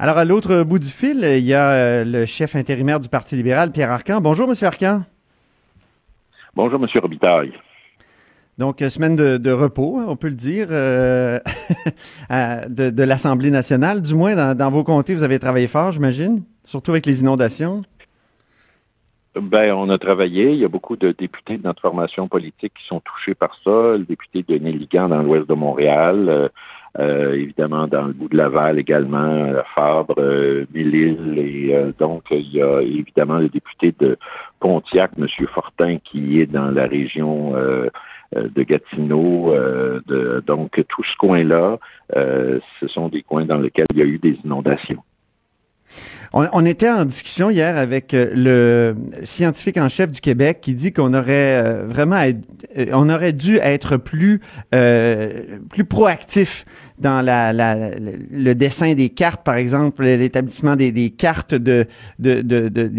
Alors, à l'autre bout du fil, il y a euh, le chef intérimaire du Parti libéral, Pierre Arcan. Bonjour, Monsieur Arcan. Bonjour, Monsieur Robitaille. Donc, euh, semaine de, repos, hein, on peut le dire, euh, de, l'Assemblée nationale. Du moins, dans, dans, vos comtés, vous avez travaillé fort, j'imagine, surtout avec les inondations. Ben, on a travaillé. Il y a beaucoup de députés de notre formation politique qui sont touchés par ça. Le député de Néligan dans l'ouest de Montréal, euh, euh, évidemment dans le bout de Laval également, euh, Fabre, euh, et donc il y a évidemment le député de Pontiac, M. Fortin, qui est dans la région de Gatineau. de, donc tout ce coin-là, ce sont des coins dans lesquels il y a eu des inondations. On, était en discussion hier avec euh, le scientifique en chef du Québec qui dit qu'on aurait euh, vraiment, euh, on aurait dû être plus plus proactif dans la, le dessin des cartes, par exemple, l'établissement des, cartes de, de, de,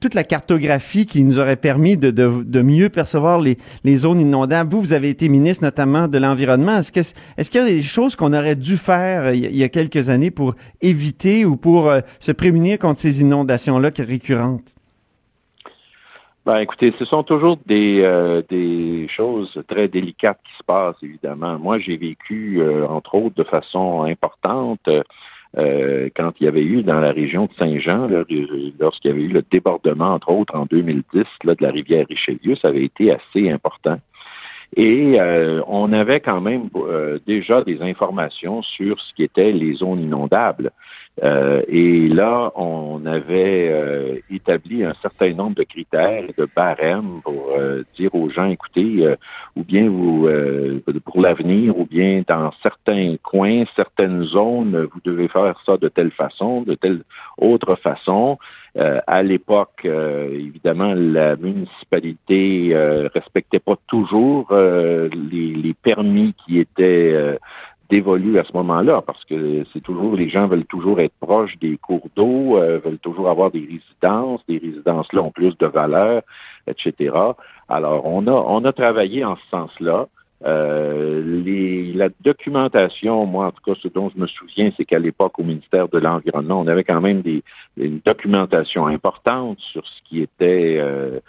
toute la cartographie qui nous aurait permis de, de, mieux percevoir les, les zones inondables. Vous, vous avez été ministre notamment de l'environnement. Est-ce que est-ce qu'il y a des choses qu'on aurait dû faire il y a quelques années pour éviter ou pour se prémunir contre ces inondations-là récurrentes? Ben, écoutez, ce sont toujours des, euh, des choses très délicates qui se passent, évidemment. Moi, j'ai vécu, euh, entre autres, de façon importante, euh, quand il y avait eu dans la région de Saint-Jean, lorsqu'il y avait eu le débordement, entre autres, en 2010, là, de la rivière Richelieu, ça avait été assez important. Et on avait quand même déjà des informations sur ce qui était les zones inondables. Euh, et là, on avait euh, établi un certain nombre de critères et de barèmes pour euh, dire aux gens, écoutez, ou bien vous, pour l'avenir, ou bien dans certains coins, certaines zones, vous devez faire ça de telle façon, de telle autre façon. à l'époque, évidemment, la municipalité respectait pas toujours les, les, permis qui étaient dévolue à ce moment-là, parce que c'est toujours, les gens veulent toujours être proches des cours d'eau, euh, veulent toujours avoir des résidences, des résidences-là ont plus de valeur, etc. Alors, on a, on a travaillé en ce sens-là. Euh, la documentation, moi en tout cas, ce dont je me souviens, c'est qu'à l'époque, au ministère de l'Environnement, on avait quand même des, une documentation importante sur ce qui était euh,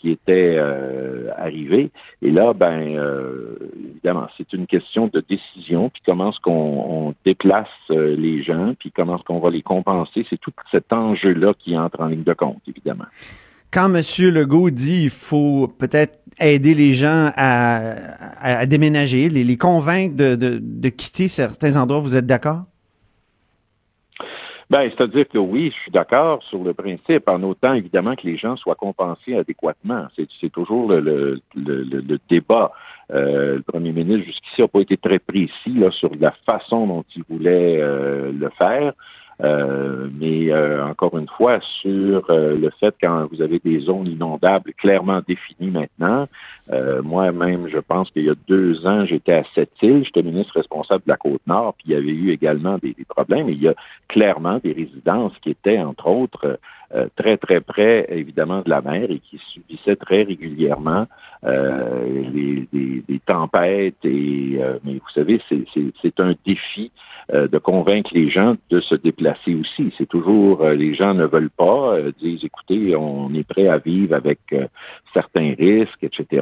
qui était euh, arrivé. Et là, ben, euh, évidemment, c'est une question de décision, puis comment est-ce qu'on déplace euh, les gens, puis comment est-ce qu'on va les compenser. C'est tout cet enjeu-là qui entre en ligne de compte, évidemment. Quand M. Legault dit qu'il faut peut-être aider les gens à, déménager, les, convaincre de, de quitter certains endroits, vous êtes d'accord? Ben, c'est-à-dire que oui, je suis d'accord sur le principe, en autant évidemment que les gens soient compensés adéquatement. C'est toujours le, le, le, débat. Euh, le premier ministre jusqu'ici n'a pas été très précis là, sur la façon dont il voulait euh, le faire. Euh, mais euh, encore une fois, sur euh, le fait quand vous avez des zones inondables clairement définies maintenant, moi-même, je pense qu'il y a deux ans, j'étais à Sept-Îles, j'étais ministre responsable de la Côte-Nord, puis il y avait eu également des, des problèmes. Et il y a clairement des résidences qui étaient, entre autres, euh, très, très près, évidemment, de la mer et qui subissaient très régulièrement euh, des, tempêtes. Et, euh, mais vous savez, c'est un défi de convaincre les gens de se déplacer aussi. C'est toujours, les gens ne veulent pas, disent, écoutez, on est prêt à vivre avec certains risques, etc.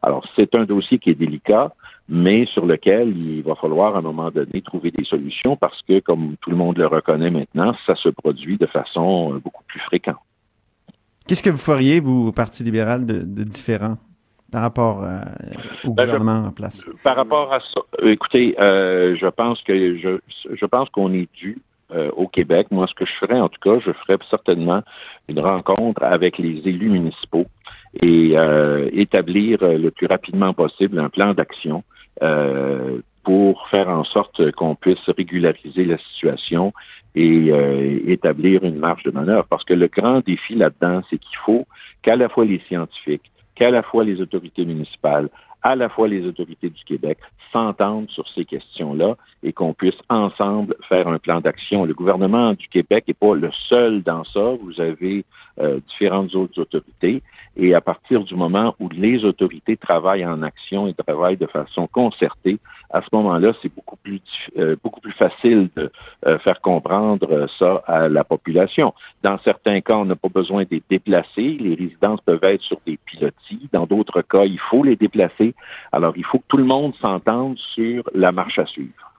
Alors, c'est un dossier qui est délicat mais sur lequel il va falloir à un moment donné trouver des solutions parce que, comme tout le monde le reconnaît maintenant, ça se produit de façon euh, beaucoup plus fréquente. Qu'est-ce que vous feriez, vous, au Parti libéral, de, différent par rapport euh, au ben, gouvernement en place? Par rapport à ça, écoutez, euh, je pense que je, je pense qu'on est dû au Québec. Moi, ce que je ferais, en tout cas, je ferais certainement une rencontre avec les élus municipaux et établir le plus rapidement possible un plan d'action euh, pour faire en sorte qu'on puisse régulariser la situation et euh, établir une marge de manœuvre. Parce que le grand défi là-dedans, c'est qu'il faut qu'à la fois les scientifiques, qu'à la fois les autorités municipales, à la fois les autorités du Québec s'entendre sur ces questions-là et qu'on puisse ensemble faire un plan d'action. Le gouvernement du Québec n'est pas le seul dans ça. Vous avez euh, différentes autres autorités. Et à partir du moment où les autorités travaillent en action et travaillent de façon concertée, à ce moment-là, c'est beaucoup plus euh, beaucoup plus facile de euh, faire comprendre ça à la population. Dans certains cas, on n'a pas besoin d'être déplacés. Les résidences peuvent être sur des pilotis. Dans d'autres cas, il faut les déplacer. Alors, il faut que tout le monde s'entende sur la marche à suivre.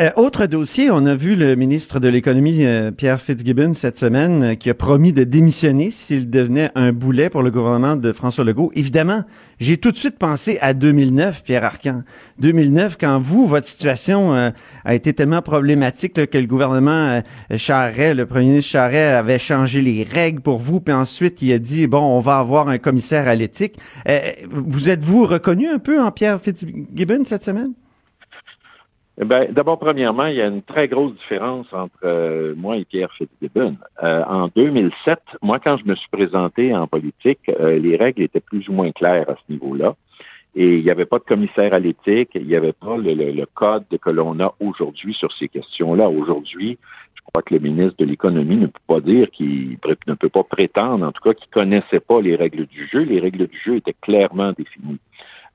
Euh, autre dossier, on a vu le ministre de l'Économie, euh, Pierre Fitzgibbon, cette semaine, euh, qui a promis de démissionner s'il devenait un boulet pour le gouvernement de François Legault. Évidemment, j'ai tout de suite pensé à 2009, Pierre Arcan. 2009, quand vous, votre situation a été tellement problématique que le gouvernement Charret, le premier ministre Charret, avait changé les règles pour vous, puis ensuite il a dit, bon, on va avoir un commissaire à l'éthique. vous êtes-vous reconnu un peu en Pierre Fitzgibbon cette semaine? Eh ben, d'abord, premièrement, il y a une très grosse différence entre euh, moi et Pierre Fitzgibbon. Euh, en 2007, moi, quand je me suis présenté en politique, euh, les règles étaient plus ou moins claires à ce niveau-là. Et il n'y avait pas de commissaire à l'éthique, il n'y avait pas le, code que l'on a aujourd'hui sur ces questions-là. Aujourd'hui, je crois que le ministre de l'Économie ne peut pas dire qu'il ne peut pas prétendre, en tout cas, qu'il ne connaissait pas les règles du jeu. Les règles du jeu étaient clairement définies.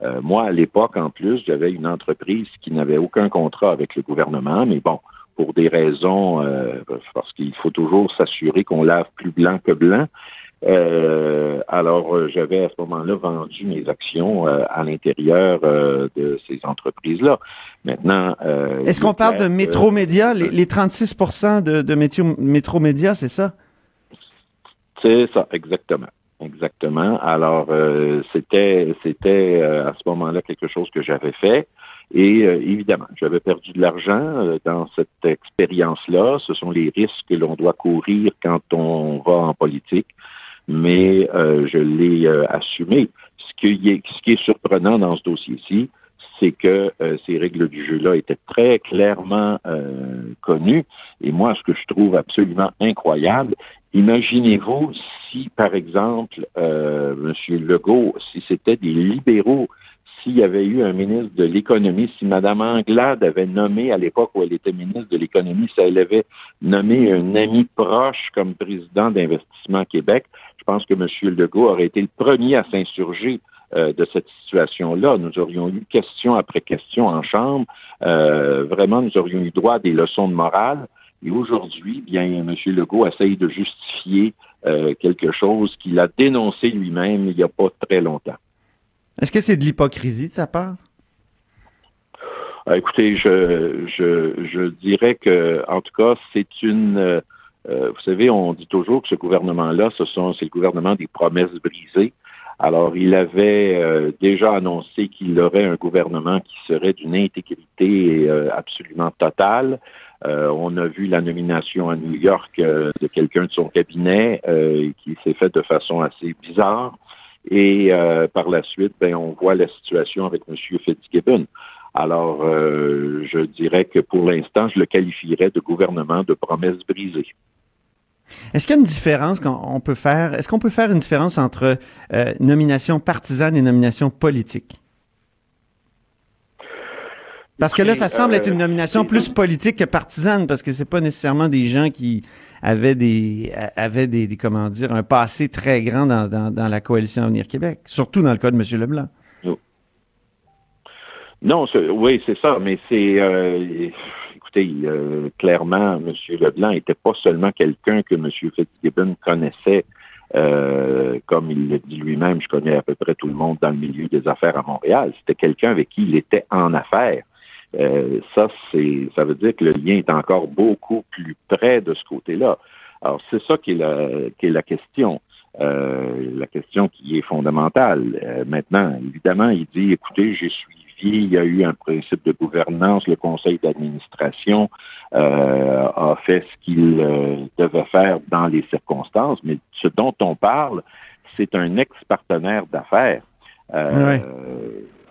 Euh, moi, à l'époque, en plus, j'avais une entreprise qui n'avait aucun contrat avec le gouvernement, mais bon, pour des raisons, euh, parce qu'il faut toujours s'assurer qu'on lave plus blanc que blanc. Euh, alors, j'avais à ce moment-là vendu mes actions à l'intérieur de ces entreprises-là. Maintenant, est-ce qu'on parle de Métromédia, les, les 36% de, de Métromédia, c'est ça? C'est ça, exactement. Exactement. Alors, euh, c'était c'était euh, à ce moment-là quelque chose que j'avais fait. Et euh, évidemment, j'avais perdu de l'argent dans cette expérience-là. Ce sont les risques que l'on doit courir quand on va en politique. Mais je l'ai assumé. Ce qui, est, ce qui est surprenant dans ce dossier-ci, c'est que ces règles du jeu-là étaient très clairement connues. Et moi, ce que je trouve absolument incroyable, Imaginez-vous si, par exemple, euh, M. Legault, si c'était des libéraux, s'il y avait eu un ministre de l'économie, si Mme Anglade avait nommé à l'époque où elle était ministre de l'économie, si elle avait nommé un ami proche comme président d'Investissement Québec, je pense que M. Legault aurait été le premier à s'insurger euh, de cette situation-là. Nous aurions eu question après question en Chambre. Euh, vraiment, nous aurions eu droit à des leçons de morale. Et aujourd'hui, bien, M. Legault essaye de justifier euh, quelque chose qu'il a dénoncé lui-même il n'y a pas très longtemps. Est-ce que c'est de l'hypocrisie de sa part? Euh, écoutez, je, je, dirais que, en tout cas, c'est une. Euh, vous savez, on dit toujours que ce gouvernement-là, ce sont, c'est le gouvernement des promesses brisées. Alors, il avait déjà annoncé qu'il aurait un gouvernement qui serait d'une intégrité absolument totale. Euh, on a vu la nomination à New York euh, de quelqu'un de son cabinet euh, qui s'est fait de façon assez bizarre. Et par la suite, ben, on voit la situation avec M. Fitzgibbon. Alors, je dirais que pour l'instant, je le qualifierais de gouvernement de promesses brisées. Est-ce qu'il y a une différence qu'on peut faire? Est-ce qu'on peut faire une différence entre nomination partisane et nomination politique? Parce que là, ça semble être une euh, nomination plus politique que partisane, parce que c'est pas nécessairement des gens qui avaient des avaient des, comment dire un passé très grand dans, dans, la coalition Avenir Québec, surtout dans le cas de M. Leblanc. Non, oui, c'est ça, mais c'est euh, écoutez, euh, clairement, M. Leblanc n'était pas seulement quelqu'un que M. Fitzgibbon connaissait. comme il le dit lui-même, je connais à peu près tout le monde dans le milieu des affaires à Montréal. C'était quelqu'un avec qui il était en affaires. Euh, ça, c'est, ça veut dire que le lien est encore beaucoup plus près de ce côté-là. Alors, c'est ça qui est la, qui est la question. Euh, la question qui est fondamentale. Euh, maintenant, évidemment, il dit, écoutez, j'ai suivi, il y a eu un principe de gouvernance, le conseil d'administration a fait ce qu'il devait faire dans les circonstances, mais ce dont on parle, c'est un ex-partenaire d'affaires.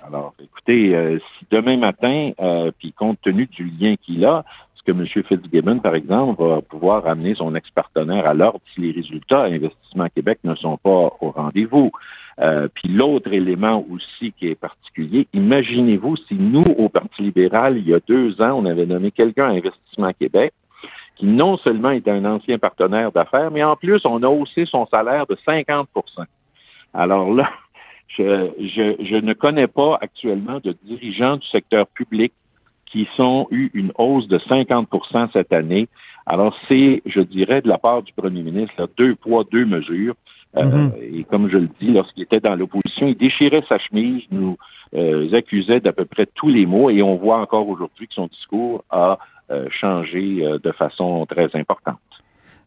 Alors, écoutez, euh, si demain matin, euh, puis compte tenu du lien qu'il a, est-ce que M. Fitzgibbon, par exemple, va pouvoir amener son ex-partenaire à l'ordre si les résultats à Investissement Québec ne sont pas au rendez-vous? Euh, puis l'autre élément aussi qui est particulier, imaginez-vous si nous, au Parti libéral, il y a deux ans, on avait nommé quelqu'un à Investissement Québec, qui non seulement est un ancien partenaire d'affaires, mais en plus, on a haussé son salaire de 50% Alors là, je, je, je ne connais pas actuellement de dirigeants du secteur public qui ont eu une hausse de 50% cette année. Alors, c'est, je dirais, de la part du premier ministre, deux poids, deux mesures. Euh, mhm. Et comme je le dis, lorsqu'il était dans l'opposition, il déchirait sa chemise, nous euh, accusait d'à peu près tous les mots, et on voit encore aujourd'hui que son discours a euh, changé de façon très importante.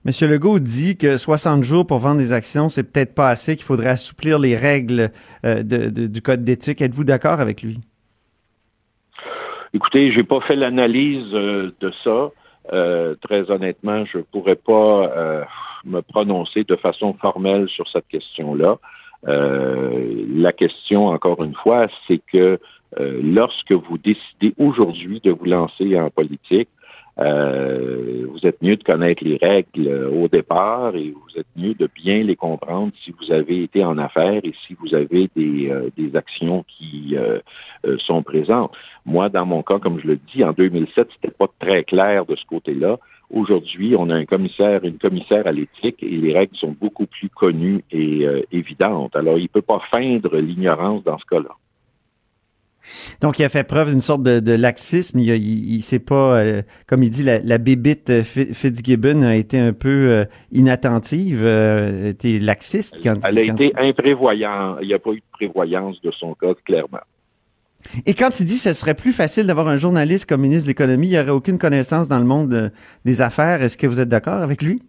Monsieur Legault dit que 60 jours pour vendre des actions, c'est peut-être pas assez, qu'il faudrait assouplir les règles du code d'éthique. Êtes-vous d'accord avec lui? Écoutez, j'ai pas fait l'analyse euh, de ça. Euh, très honnêtement, je pourrais pas euh, me prononcer de façon formelle sur cette question-là. la question, encore une fois, c'est que lorsque vous décidez aujourd'hui de vous lancer en politique, euh, vous êtes mieux de connaître les règles euh, au départ et vous êtes mieux de bien les comprendre si vous avez été en affaires et si vous avez des, euh, des actions qui sont présentes. Moi, dans mon cas, comme je le dis, en 2007, c'était pas très clair de ce côté-là. Aujourd'hui, on a un commissaire, une commissaire à l'éthique et les règles sont beaucoup plus connues et évidentes. Alors, il peut pas feindre l'ignorance dans ce cas-là. Donc, il a fait preuve d'une sorte de, laxisme. Il, il, sait pas, euh, comme il dit, la, la bébite euh, Fitzgibbon a été un peu euh, inattentive, a été laxiste. Quand, elle a été imprévoyante. Il n'y a pas eu de prévoyance de son cas, clairement. Et quand il dit que ce serait plus facile d'avoir un journaliste comme ministre de l'Économie, il n'y aurait aucune connaissance dans le monde des affaires, est-ce que vous êtes d'accord avec lui?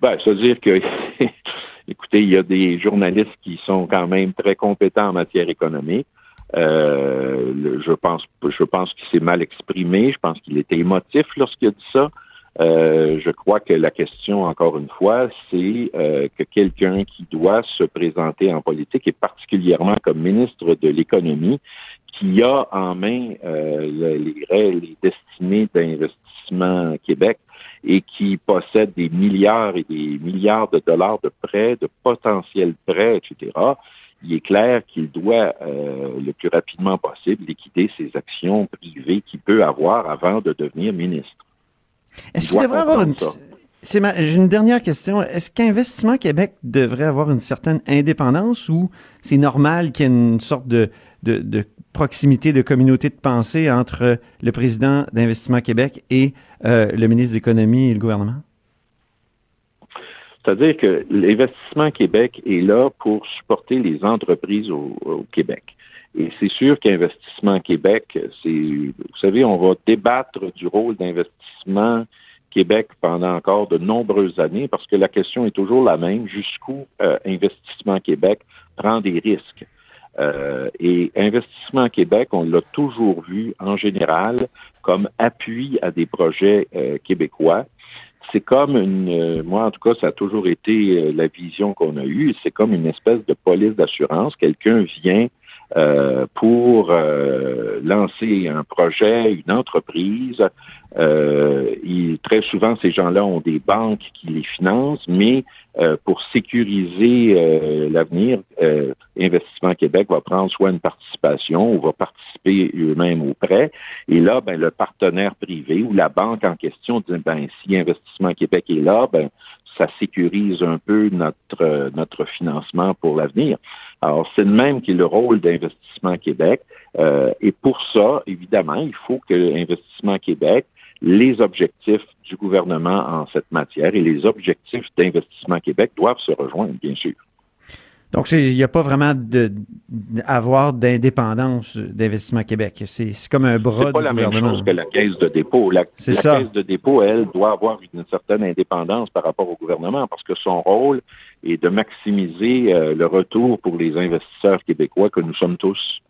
Ben, c'est-à-dire que Écoutez, il y a des journalistes qui sont quand même très compétents en matière économique. Euh, je pense, je pense qu'il s'est mal exprimé. Je pense qu'il était émotif lorsqu'il a dit ça. Euh, je crois que la question, encore une fois, c'est euh, que quelqu'un qui doit se présenter en politique, et particulièrement comme ministre de l'économie, qui a en main les, les destinées d'investissement Québec, et qui possède des milliards et des milliards de dollars de prêts, de potentiels prêts, etc., il est clair qu'il doit euh, le plus rapidement possible liquider ses actions privées qu'il peut avoir avant de devenir ministre. Est-ce qu'il devrait avoir une... J'ai une dernière question. Est-ce qu'Investissement Québec devrait avoir une certaine indépendance ou c'est normal qu'il y ait une sorte de, de, de proximité, de communauté de pensée entre le président d'Investissement Québec et euh, le ministre de l'Économie et le gouvernement? C'est-à-dire que l'Investissement Québec est là pour supporter les entreprises au, Québec. Et c'est sûr qu'Investissement Québec, c'est, vous savez, on va débattre du rôle d'Investissement Québec pendant encore de nombreuses années parce que la question est toujours la même, jusqu'où euh, Investissement Québec prend des risques? Euh, et Investissement Québec, on l'a toujours vu en général comme appui à des projets euh, québécois. C'est comme une, euh, moi en tout cas, ça a toujours été la vision qu'on a eue. C'est comme une espèce de police d'assurance. Quelqu'un vient euh, pour euh, lancer un projet, une entreprise. Euh, très souvent, ces gens-là ont des banques qui les financent, mais pour sécuriser l'avenir, Investissement Québec va prendre soit une participation ou va participer eux-mêmes au prêt. Et là, ben, le partenaire privé ou la banque en question dit, ben, si Investissement Québec est là, ben, ça sécurise un peu notre, notre financement pour l'avenir. Alors, c'est le même qui est le rôle d'Investissement Québec. Euh, et pour ça, évidemment, il faut que Investissement Québec, les objectifs du gouvernement en cette matière et les objectifs d'Investissement Québec doivent se rejoindre, bien sûr. Donc, il n'y a pas vraiment d'avoir d'indépendance d'Investissement Québec. C'est comme un bras du pas la même chose que la caisse de dépôt. La, la caisse de dépôt, elle, doit avoir une certaine indépendance par rapport au gouvernement parce que son rôle est de maximiser euh, le retour pour les investisseurs québécois que nous sommes tous.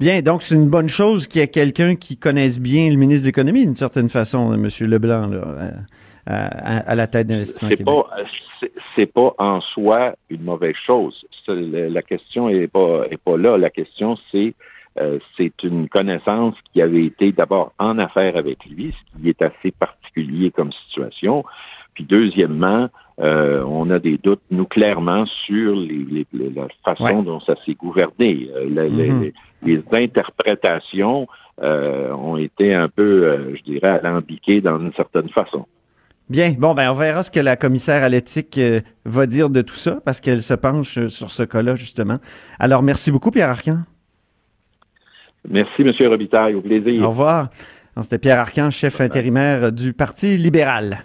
Bien, donc c'est une bonne chose qu'il y ait quelqu'un qui connaisse bien le ministre de l'Économie d'une certaine façon, M. Leblanc. Là. Euh, à, la tête d'investissement c'est pas c'est pas en soi une mauvaise chose. La question est pas est pas là. La question c'est euh, c'est une connaissance qui avait été d'abord en affaire avec lui, ce qui est assez particulier comme situation. Puis deuxièmement, on a des doutes, nous, clairement, sur les, la façon dont ça s'est gouverné. Mm-hmm. les, interprétations ont été un peu, je dirais, alambiquées dans une certaine façon. Bien, bon, ben on verra ce que la commissaire à l'éthique va dire de tout ça, parce qu'elle se penche sur ce cas-là, justement. Alors, merci beaucoup, Pierre Arcan. Merci, M. Robitaille. Au plaisir. Au revoir. C'était Pierre Arcan, chef intérimaire du Parti libéral.